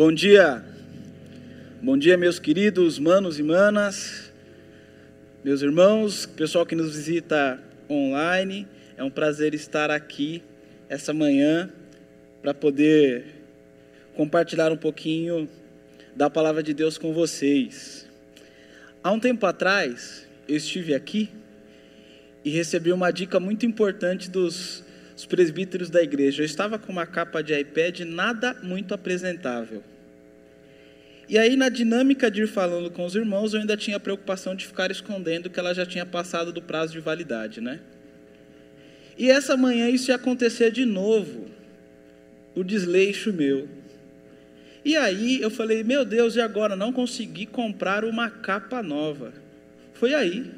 Bom dia, bom dia, meus queridos manos e manas, meus irmãos, pessoal que nos visita online. É um prazer estar aqui essa manhã para poder compartilhar um pouquinho da palavra de Deus com vocês. Há um tempo atrás, eu estive aqui e recebi uma dica muito importante dos os presbíteros da igreja. Eu estava com uma capa de iPad nada muito apresentável. E aí, na dinâmica de ir falando com os irmãos, eu ainda tinha a preocupação de ficar escondendo que ela já tinha passado do prazo de validade, né? E essa manhã isso ia acontecer de novo, o desleixo meu. E aí eu falei, meu Deus, e agora? Não consegui comprar uma capa nova. Foi aí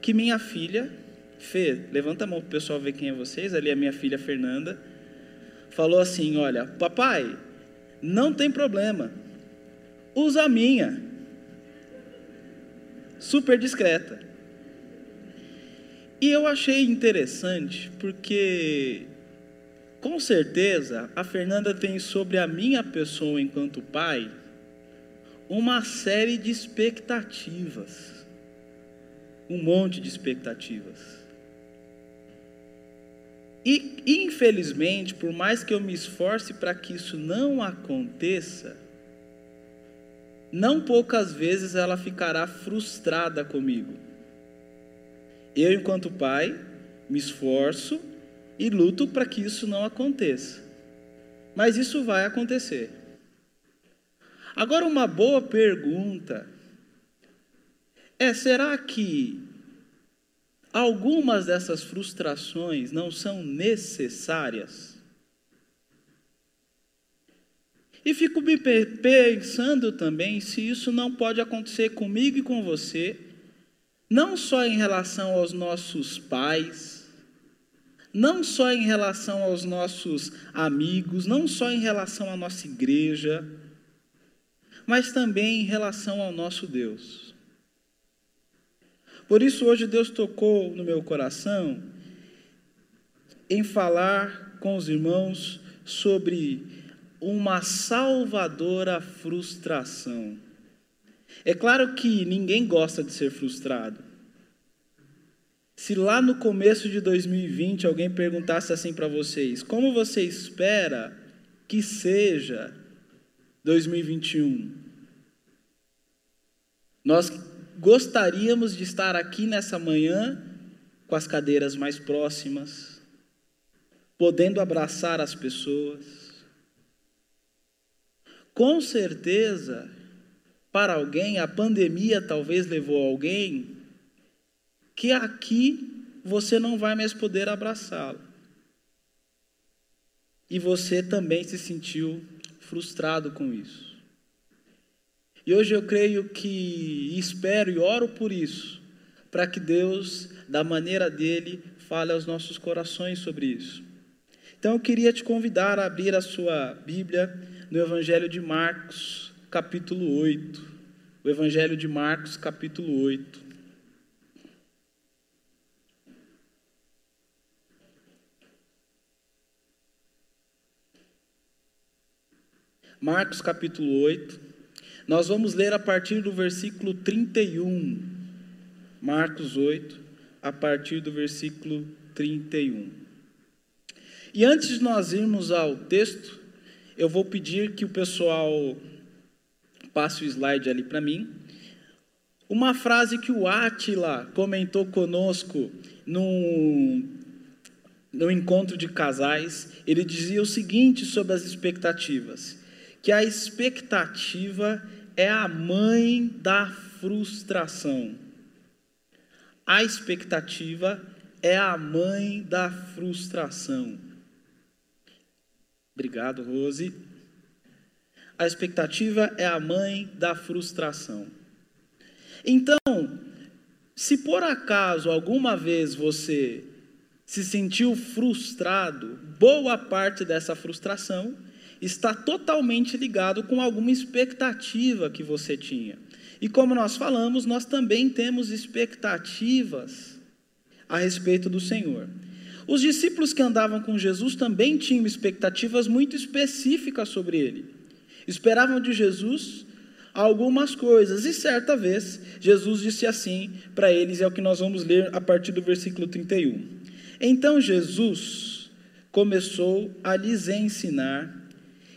que minha filha Fê, levanta a mão para o pessoal ver quem é vocês. Ali é minha filha Fernanda. Falou assim: Olha, papai, não tem problema. Usa a minha. Super discreta. E eu achei interessante porque, com certeza, a Fernanda tem sobre a minha pessoa enquanto pai uma série de expectativas. Um monte de expectativas. E, infelizmente, por mais que eu me esforce para que isso não aconteça, não poucas vezes ela ficará frustrada comigo. Eu, enquanto pai, me esforço e luto para que isso não aconteça. Mas isso vai acontecer. Agora, uma boa pergunta é: será que algumas dessas frustrações não são necessárias. E fico me pensando também se isso não pode acontecer comigo e com você, não só em relação aos nossos pais, não só em relação aos nossos amigos, não só em relação à nossa igreja, mas também em relação ao nosso Deus. Por isso, hoje Deus tocou no meu coração em falar com os irmãos sobre uma salvadora frustração. É claro que ninguém gosta de ser frustrado. Se lá no começo de 2020 alguém perguntasse assim para vocês: como você espera que seja 2021? Nós gostaríamos de estar aqui nessa manhã com as cadeiras mais próximas, podendo abraçar as pessoas. Com certeza, para alguém, a pandemia talvez levou alguém que aqui você não vai mais poder abraçá-lo. E você também se sentiu frustrado com isso. E hoje eu creio que, espero e oro por isso, para que Deus, da maneira dele, fale aos nossos corações sobre isso. Então eu queria te convidar a abrir a sua Bíblia no Evangelho de Marcos, capítulo 8. O Evangelho de Marcos, capítulo 8. Marcos capítulo 8. Nós vamos ler a partir do versículo 31, Marcos 8, a partir do versículo 31. E antes de nós irmos ao texto, eu vou pedir que o pessoal passe o slide ali para mim. Uma frase que o Átila comentou conosco no, no encontro de casais, ele dizia o seguinte sobre as expectativas: que a expectativa é a mãe da frustração. A expectativa é a mãe da frustração. Obrigado, Rose. A expectativa é a mãe da frustração. Então, se por acaso alguma vez você se sentiu frustrado, boa parte dessa frustração está totalmente ligado com alguma expectativa que você tinha. E como nós falamos, nós também temos expectativas a respeito do Senhor. Os discípulos que andavam com Jesus também tinham expectativas muito específicas sobre ele. Esperavam de Jesus algumas coisas. E certa vez, Jesus disse assim para eles, é o que nós vamos ler a partir do versículo 31. Então Jesus começou a lhes ensinar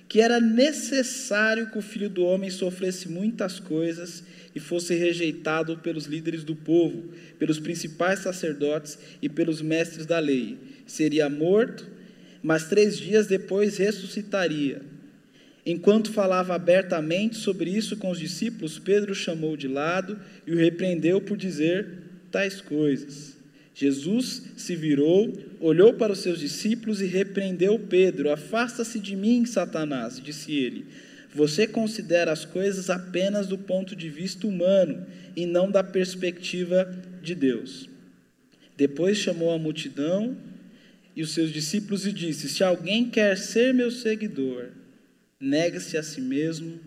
que era necessário que o filho do homem sofresse muitas coisas e fosse rejeitado pelos líderes do povo, pelos principais sacerdotes e pelos mestres da lei. Seria morto, mas três dias depois ressuscitaria. Enquanto falava abertamente sobre isso com os discípulos, Pedro chamou de lado e o repreendeu por dizer tais coisas. Jesus se virou, olhou para os seus discípulos e repreendeu Pedro: Afasta-se de mim, Satanás, disse ele. Você considera as coisas apenas do ponto de vista humano e não da perspectiva de Deus. Depois chamou a multidão e os seus discípulos e disse: Se alguém quer ser meu seguidor, negue-se a si mesmo,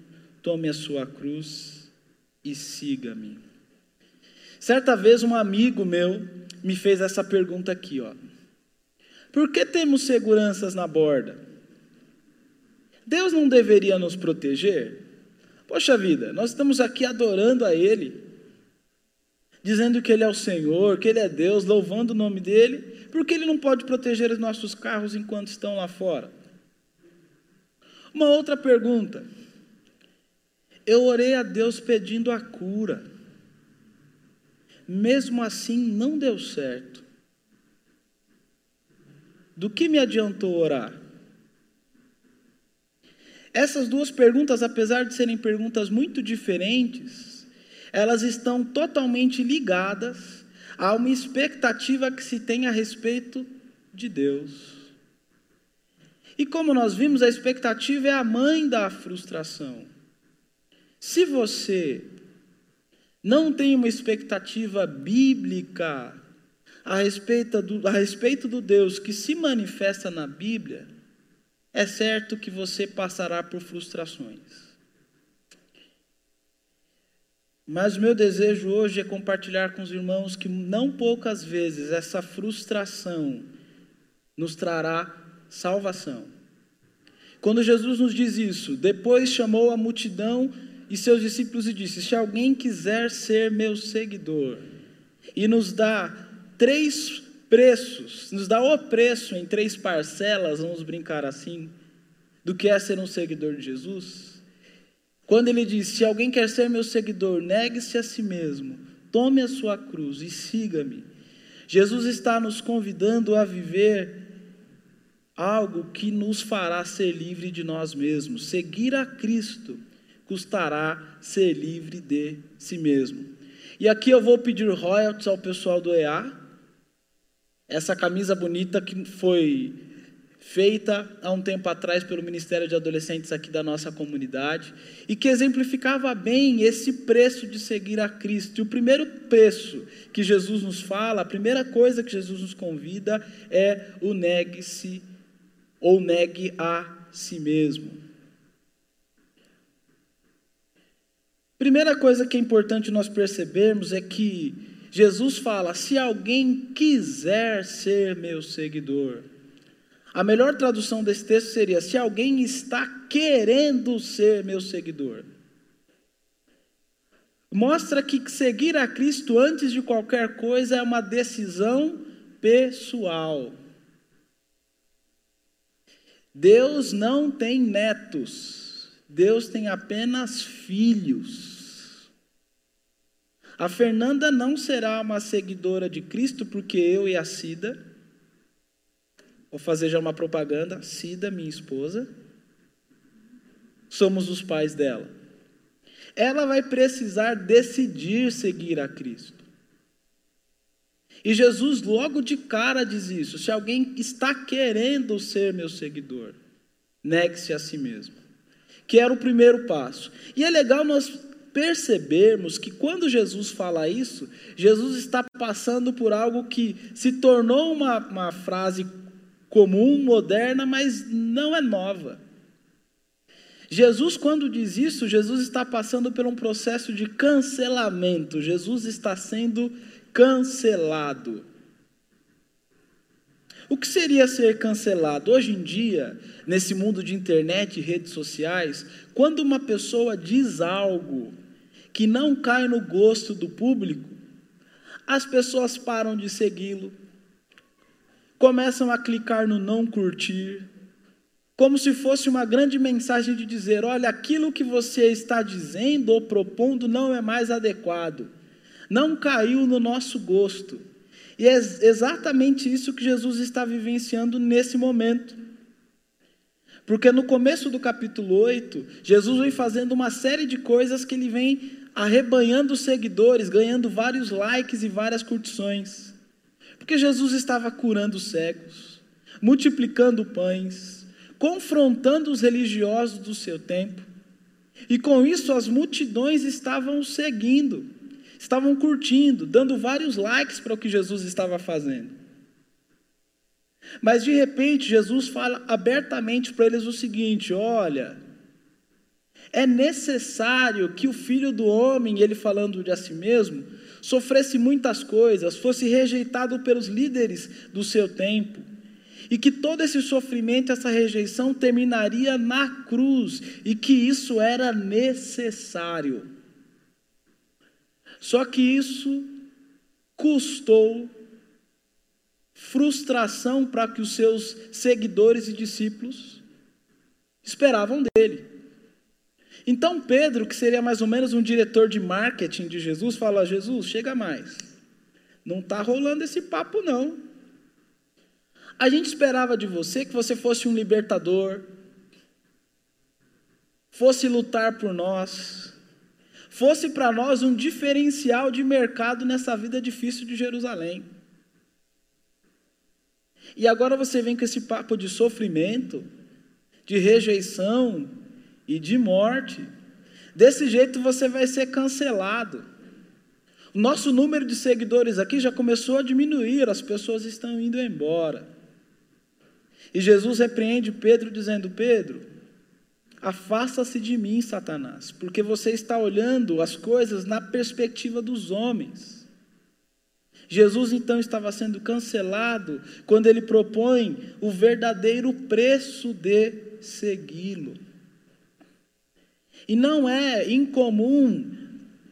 tome a sua cruz e siga-me. Certa vez um amigo meu me fez essa pergunta aqui, ó. Por que temos seguranças na borda? Deus não deveria nos proteger? Poxa vida, nós estamos aqui adorando a Ele, dizendo que Ele é o Senhor, que Ele é Deus, louvando o nome dEle, por que Ele não pode proteger os nossos carros enquanto estão lá fora? Uma outra pergunta. Eu orei a Deus pedindo a cura mesmo assim não deu certo. Do que me adiantou orar? Essas duas perguntas, apesar de serem perguntas muito diferentes, elas estão totalmente ligadas a uma expectativa que se tem a respeito de Deus. E como nós vimos, a expectativa é a mãe da frustração. Se você não tem uma expectativa bíblica a respeito, do, a respeito do Deus que se manifesta na Bíblia, é certo que você passará por frustrações. Mas o meu desejo hoje é compartilhar com os irmãos que não poucas vezes essa frustração nos trará salvação. Quando Jesus nos diz isso, depois chamou a multidão e seus discípulos e disse: Se alguém quiser ser meu seguidor, e nos dá três preços, nos dá o preço em três parcelas, vamos brincar assim, do que é ser um seguidor de Jesus. Quando ele diz: Se alguém quer ser meu seguidor, negue-se a si mesmo, tome a sua cruz e siga-me. Jesus está nos convidando a viver algo que nos fará ser livre de nós mesmos, seguir a Cristo custará ser livre de si mesmo. E aqui eu vou pedir royalties ao pessoal do EA. Essa camisa bonita que foi feita há um tempo atrás pelo Ministério de Adolescentes aqui da nossa comunidade e que exemplificava bem esse preço de seguir a Cristo. E o primeiro preço que Jesus nos fala, a primeira coisa que Jesus nos convida é o negue-se ou negue a si mesmo. Primeira coisa que é importante nós percebermos é que Jesus fala: se alguém quiser ser meu seguidor. A melhor tradução desse texto seria: se alguém está querendo ser meu seguidor. Mostra que seguir a Cristo antes de qualquer coisa é uma decisão pessoal. Deus não tem netos, Deus tem apenas filhos. A Fernanda não será uma seguidora de Cristo porque eu e a Cida, vou fazer já uma propaganda, Cida, minha esposa, somos os pais dela. Ela vai precisar decidir seguir a Cristo. E Jesus logo de cara diz isso: se alguém está querendo ser meu seguidor, negue-se a si mesmo. Que era o primeiro passo. E é legal nós percebermos que quando Jesus fala isso, Jesus está passando por algo que se tornou uma, uma frase comum, moderna, mas não é nova. Jesus, quando diz isso, Jesus está passando por um processo de cancelamento, Jesus está sendo cancelado. O que seria ser cancelado? Hoje em dia, nesse mundo de internet e redes sociais, quando uma pessoa diz algo que não cai no gosto do público, as pessoas param de segui-lo, começam a clicar no não curtir, como se fosse uma grande mensagem de dizer: olha, aquilo que você está dizendo ou propondo não é mais adequado, não caiu no nosso gosto. E é exatamente isso que Jesus está vivenciando nesse momento. Porque no começo do capítulo 8, Jesus vem fazendo uma série de coisas que ele vem arrebanhando seguidores, ganhando vários likes e várias curtições. Porque Jesus estava curando cegos, multiplicando pães, confrontando os religiosos do seu tempo. E com isso as multidões estavam seguindo estavam curtindo, dando vários likes para o que Jesus estava fazendo. Mas de repente Jesus fala abertamente para eles o seguinte: olha, é necessário que o filho do homem, ele falando de a si mesmo, sofresse muitas coisas, fosse rejeitado pelos líderes do seu tempo, e que todo esse sofrimento, essa rejeição terminaria na cruz, e que isso era necessário. Só que isso custou frustração para que os seus seguidores e discípulos esperavam dele. Então Pedro, que seria mais ou menos um diretor de marketing de Jesus, fala: Jesus, chega mais. Não está rolando esse papo, não. A gente esperava de você que você fosse um libertador, fosse lutar por nós, fosse para nós um diferencial de mercado nessa vida difícil de Jerusalém. E agora você vem com esse papo de sofrimento, de rejeição e de morte. Desse jeito você vai ser cancelado. O nosso número de seguidores aqui já começou a diminuir, as pessoas estão indo embora. E Jesus repreende Pedro dizendo: Pedro, Afasta-se de mim, Satanás, porque você está olhando as coisas na perspectiva dos homens. Jesus então estava sendo cancelado quando ele propõe o verdadeiro preço de segui-lo. E não é incomum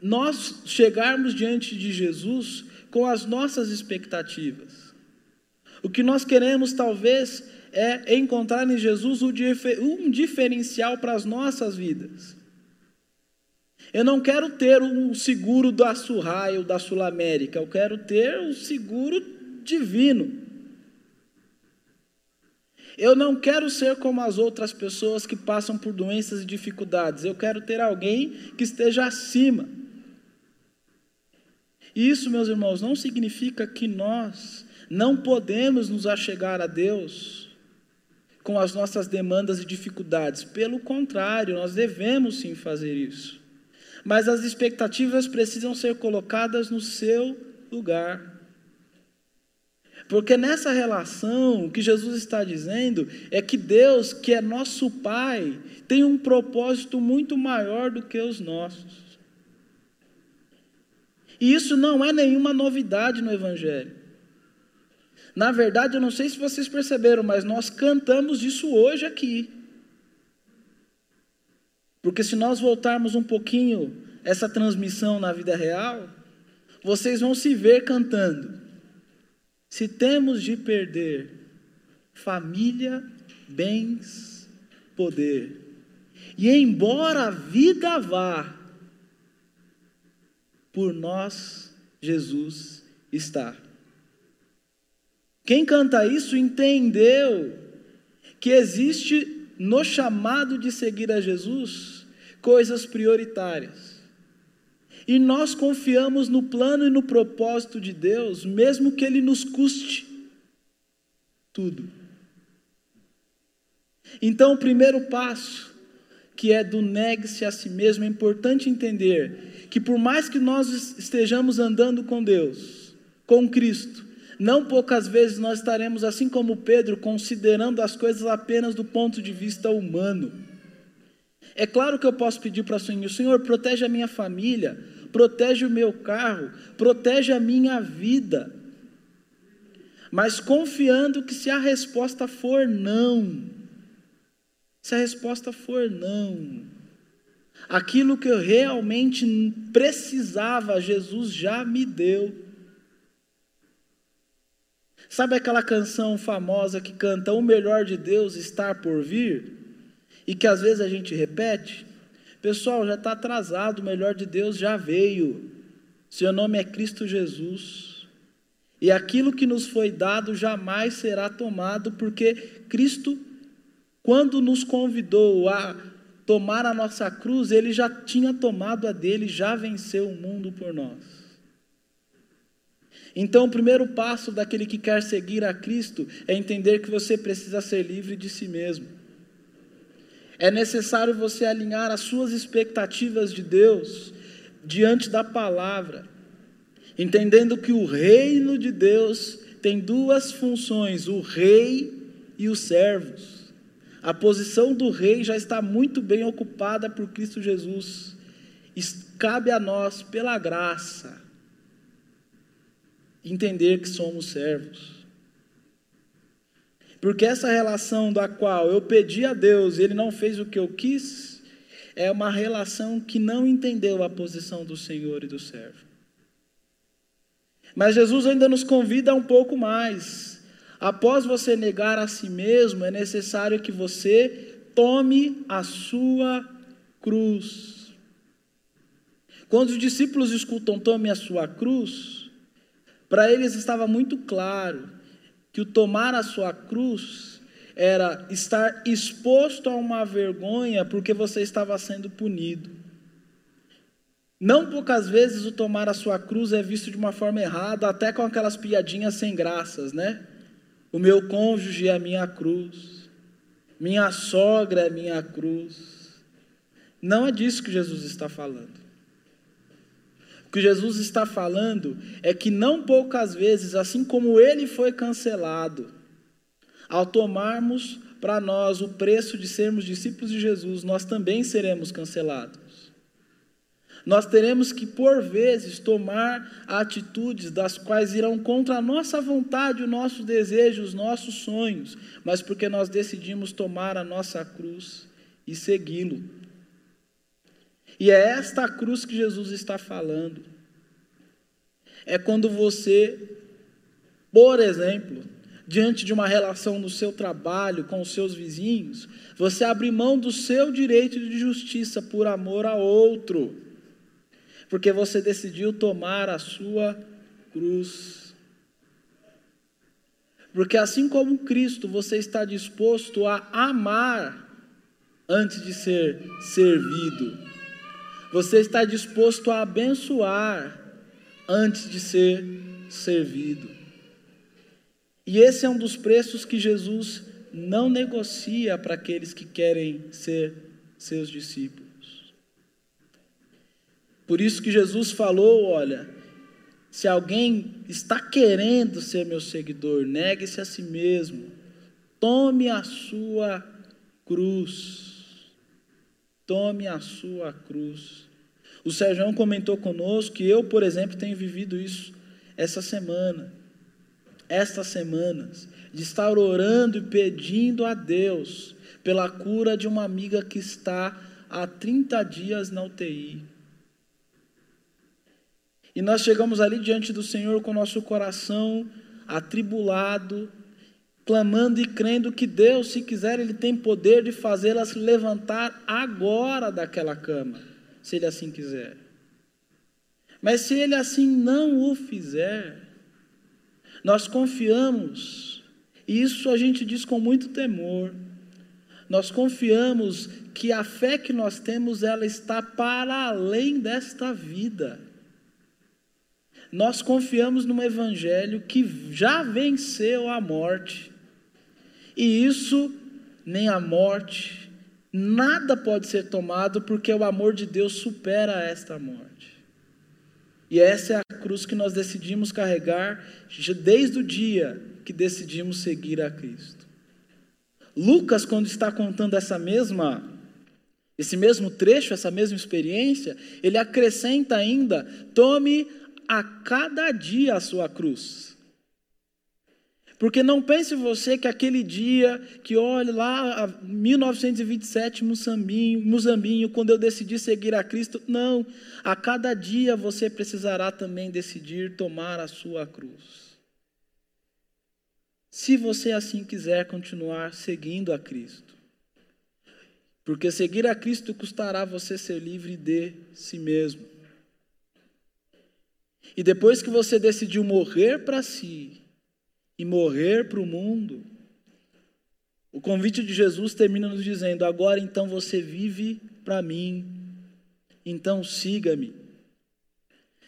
nós chegarmos diante de Jesus com as nossas expectativas. O que nós queremos talvez é encontrar em Jesus um diferencial para as nossas vidas. Eu não quero ter um seguro da Surraia ou da Sul América, eu quero ter um seguro divino. Eu não quero ser como as outras pessoas que passam por doenças e dificuldades, eu quero ter alguém que esteja acima. Isso, meus irmãos, não significa que nós não podemos nos achegar a Deus com as nossas demandas e dificuldades. Pelo contrário, nós devemos sim fazer isso. Mas as expectativas precisam ser colocadas no seu lugar. Porque nessa relação, o que Jesus está dizendo é que Deus, que é nosso Pai, tem um propósito muito maior do que os nossos. E isso não é nenhuma novidade no Evangelho. Na verdade, eu não sei se vocês perceberam, mas nós cantamos isso hoje aqui. Porque se nós voltarmos um pouquinho essa transmissão na vida real, vocês vão se ver cantando. Se temos de perder família, bens, poder, e embora a vida vá, por nós Jesus está. Quem canta isso entendeu que existe no chamado de seguir a Jesus coisas prioritárias. E nós confiamos no plano e no propósito de Deus, mesmo que ele nos custe tudo. Então, o primeiro passo, que é do negue-se a si mesmo, é importante entender que por mais que nós estejamos andando com Deus, com Cristo, não poucas vezes nós estaremos, assim como Pedro, considerando as coisas apenas do ponto de vista humano. É claro que eu posso pedir para o Senhor: Senhor, protege a minha família, protege o meu carro, protege a minha vida. mas confiando que se a resposta for não, se a resposta for não, aquilo que eu realmente precisava, Jesus já me deu. Sabe aquela canção famosa que canta O melhor de Deus está por vir? E que às vezes a gente repete? Pessoal, já está atrasado, o melhor de Deus já veio. Seu nome é Cristo Jesus. E aquilo que nos foi dado jamais será tomado, porque Cristo, quando nos convidou a tomar a nossa cruz, ele já tinha tomado a dele, já venceu o mundo por nós. Então, o primeiro passo daquele que quer seguir a Cristo é entender que você precisa ser livre de si mesmo. É necessário você alinhar as suas expectativas de Deus diante da palavra, entendendo que o reino de Deus tem duas funções: o rei e os servos. A posição do rei já está muito bem ocupada por Cristo Jesus. Cabe a nós, pela graça, entender que somos servos. Porque essa relação da qual eu pedi a Deus e Ele não fez o que eu quis, é uma relação que não entendeu a posição do Senhor e do servo. Mas Jesus ainda nos convida um pouco mais. Após você negar a si mesmo, é necessário que você tome a sua cruz. Quando os discípulos escutam tome a sua cruz, para eles estava muito claro que o tomar a sua cruz era estar exposto a uma vergonha porque você estava sendo punido. Não poucas vezes o tomar a sua cruz é visto de uma forma errada, até com aquelas piadinhas sem graças, né? O meu cônjuge é a minha cruz, minha sogra é a minha cruz. Não é disso que Jesus está falando. O que Jesus está falando é que não poucas vezes, assim como ele foi cancelado, ao tomarmos para nós o preço de sermos discípulos de Jesus, nós também seremos cancelados. Nós teremos que, por vezes, tomar atitudes das quais irão contra a nossa vontade, o nosso desejo, os nossos sonhos, mas porque nós decidimos tomar a nossa cruz e segui-lo. E é esta cruz que Jesus está falando. É quando você, por exemplo, diante de uma relação no seu trabalho com os seus vizinhos, você abre mão do seu direito de justiça por amor a outro, porque você decidiu tomar a sua cruz. Porque assim como Cristo, você está disposto a amar antes de ser servido. Você está disposto a abençoar antes de ser servido. E esse é um dos preços que Jesus não negocia para aqueles que querem ser seus discípulos. Por isso que Jesus falou: olha, se alguém está querendo ser meu seguidor, negue-se a si mesmo, tome a sua cruz Tome a sua cruz. O Sérgio comentou conosco que eu, por exemplo, tenho vivido isso essa semana, estas semanas, de estar orando e pedindo a Deus pela cura de uma amiga que está há 30 dias na UTI. E nós chegamos ali diante do Senhor com nosso coração atribulado, clamando e crendo que Deus, se quiser, Ele tem poder de fazê-la se levantar agora daquela cama, se Ele assim quiser. Mas se Ele assim não o fizer, nós confiamos, e isso a gente diz com muito temor, nós confiamos que a fé que nós temos, ela está para além desta vida. Nós confiamos num evangelho que já venceu a morte e isso, nem a morte, nada pode ser tomado, porque o amor de Deus supera esta morte. E essa é a cruz que nós decidimos carregar desde o dia que decidimos seguir a Cristo. Lucas, quando está contando essa mesma esse mesmo trecho, essa mesma experiência, ele acrescenta ainda: tome a cada dia a sua cruz. Porque não pense você que aquele dia, que olhe lá, 1927, Moçambinho, Muzambinho, quando eu decidi seguir a Cristo. Não, a cada dia você precisará também decidir tomar a sua cruz. Se você assim quiser continuar seguindo a Cristo. Porque seguir a Cristo custará você ser livre de si mesmo. E depois que você decidiu morrer para si, e morrer para o mundo. O convite de Jesus termina nos dizendo: agora então você vive para mim, então siga-me.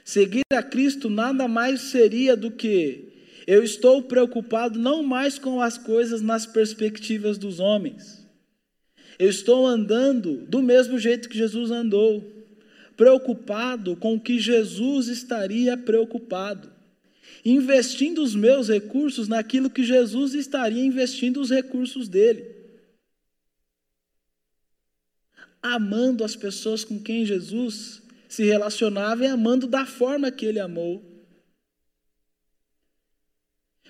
Seguir a Cristo nada mais seria do que eu estou preocupado não mais com as coisas nas perspectivas dos homens. Eu estou andando do mesmo jeito que Jesus andou, preocupado com o que Jesus estaria preocupado investindo os meus recursos naquilo que Jesus estaria investindo os recursos dele. Amando as pessoas com quem Jesus se relacionava e amando da forma que ele amou.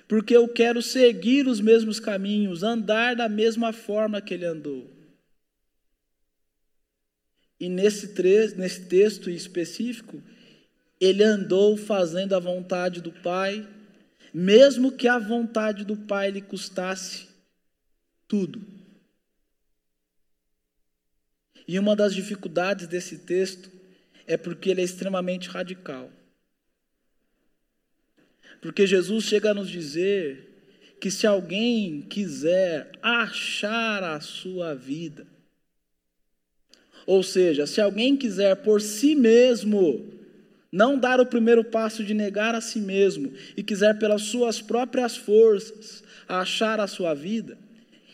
Porque eu quero seguir os mesmos caminhos, andar da mesma forma que ele andou. E nesse, nesse texto específico, ele andou fazendo a vontade do Pai, mesmo que a vontade do Pai lhe custasse tudo. E uma das dificuldades desse texto é porque ele é extremamente radical. Porque Jesus chega a nos dizer que se alguém quiser achar a sua vida, ou seja, se alguém quiser por si mesmo não dar o primeiro passo de negar a si mesmo e quiser pelas suas próprias forças achar a sua vida,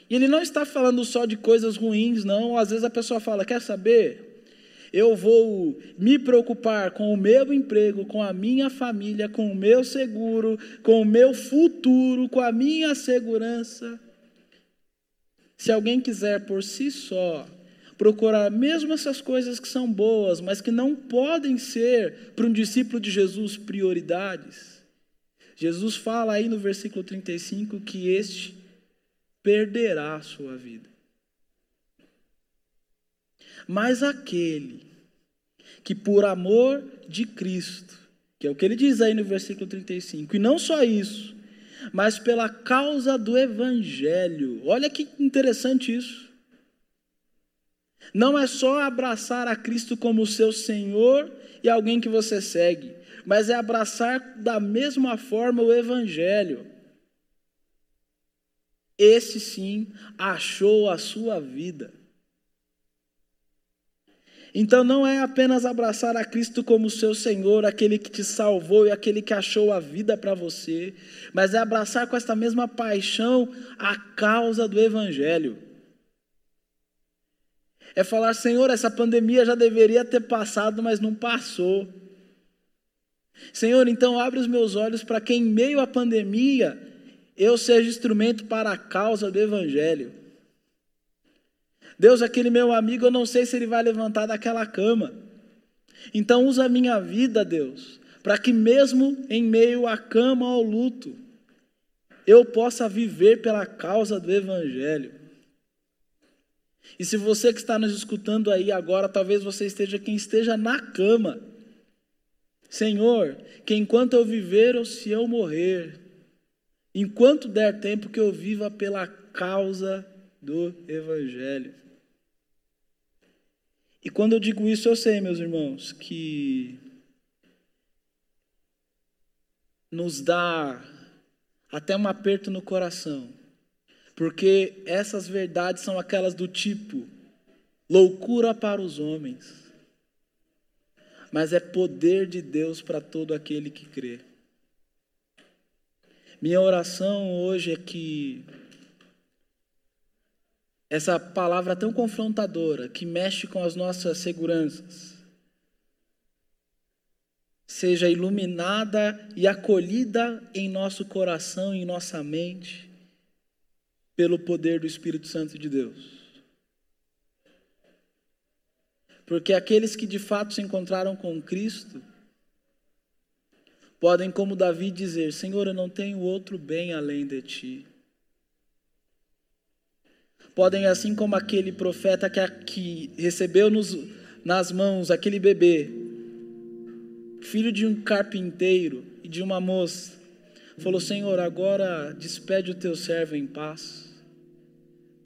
e ele não está falando só de coisas ruins, não. Às vezes a pessoa fala: quer saber? Eu vou me preocupar com o meu emprego, com a minha família, com o meu seguro, com o meu futuro, com a minha segurança. Se alguém quiser por si só procurar mesmo essas coisas que são boas, mas que não podem ser para um discípulo de Jesus prioridades. Jesus fala aí no versículo 35 que este perderá a sua vida. Mas aquele que por amor de Cristo, que é o que ele diz aí no versículo 35, e não só isso, mas pela causa do Evangelho, olha que interessante isso. Não é só abraçar a Cristo como seu Senhor e alguém que você segue, mas é abraçar da mesma forma o Evangelho. Esse sim achou a sua vida. Então não é apenas abraçar a Cristo como seu Senhor, aquele que te salvou e aquele que achou a vida para você, mas é abraçar com esta mesma paixão a causa do Evangelho. É falar, Senhor, essa pandemia já deveria ter passado, mas não passou. Senhor, então abre os meus olhos para que em meio à pandemia eu seja instrumento para a causa do Evangelho. Deus, aquele meu amigo, eu não sei se ele vai levantar daquela cama. Então usa a minha vida, Deus, para que mesmo em meio à cama ao luto, eu possa viver pela causa do Evangelho. E se você que está nos escutando aí agora, talvez você esteja quem esteja na cama. Senhor, que enquanto eu viver ou se eu morrer, enquanto der tempo que eu viva pela causa do Evangelho. E quando eu digo isso, eu sei, meus irmãos, que nos dá até um aperto no coração porque essas verdades são aquelas do tipo loucura para os homens, mas é poder de Deus para todo aquele que crê. Minha oração hoje é que essa palavra tão confrontadora, que mexe com as nossas seguranças, seja iluminada e acolhida em nosso coração, em nossa mente, pelo poder do Espírito Santo de Deus. Porque aqueles que de fato se encontraram com Cristo podem, como Davi, dizer: Senhor, eu não tenho outro bem além de ti. Podem, assim como aquele profeta que, que recebeu nos, nas mãos aquele bebê, filho de um carpinteiro e de uma moça, falou: Senhor, agora despede o teu servo em paz,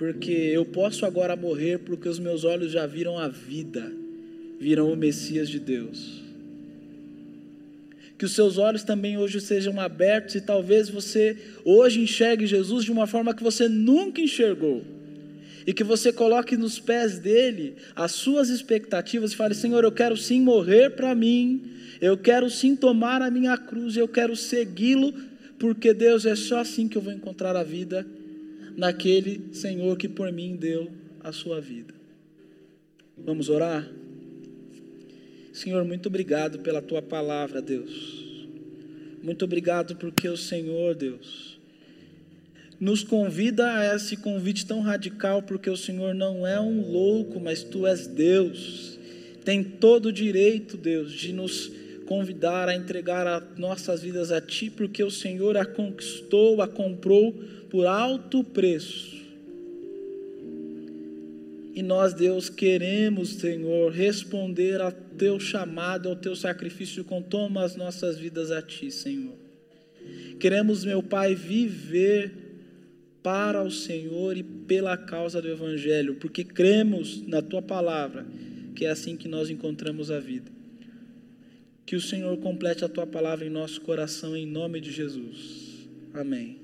porque eu posso agora morrer, porque os meus olhos já viram a vida, viram o Messias de Deus. Que os seus olhos também hoje sejam abertos e talvez você hoje enxergue Jesus de uma forma que você nunca enxergou. E que você coloque nos pés dele as suas expectativas e fale: Senhor, eu quero sim morrer para mim, eu quero sim tomar a minha cruz, eu quero segui-lo porque Deus é só assim que eu vou encontrar a vida naquele Senhor que por mim deu a sua vida. Vamos orar? Senhor, muito obrigado pela tua palavra, Deus. Muito obrigado porque o Senhor, Deus, nos convida a esse convite tão radical, porque o Senhor não é um louco, mas tu és Deus. Tem todo o direito, Deus, de nos convidar a entregar as nossas vidas a Ti, porque o Senhor a conquistou, a comprou por alto preço. E nós, Deus, queremos, Senhor, responder ao Teu chamado, ao Teu sacrifício, com toma as nossas vidas a Ti, Senhor. Queremos, meu Pai, viver para o Senhor e pela causa do Evangelho, porque cremos na Tua palavra, que é assim que nós encontramos a vida. Que o Senhor complete a tua palavra em nosso coração, em nome de Jesus. Amém.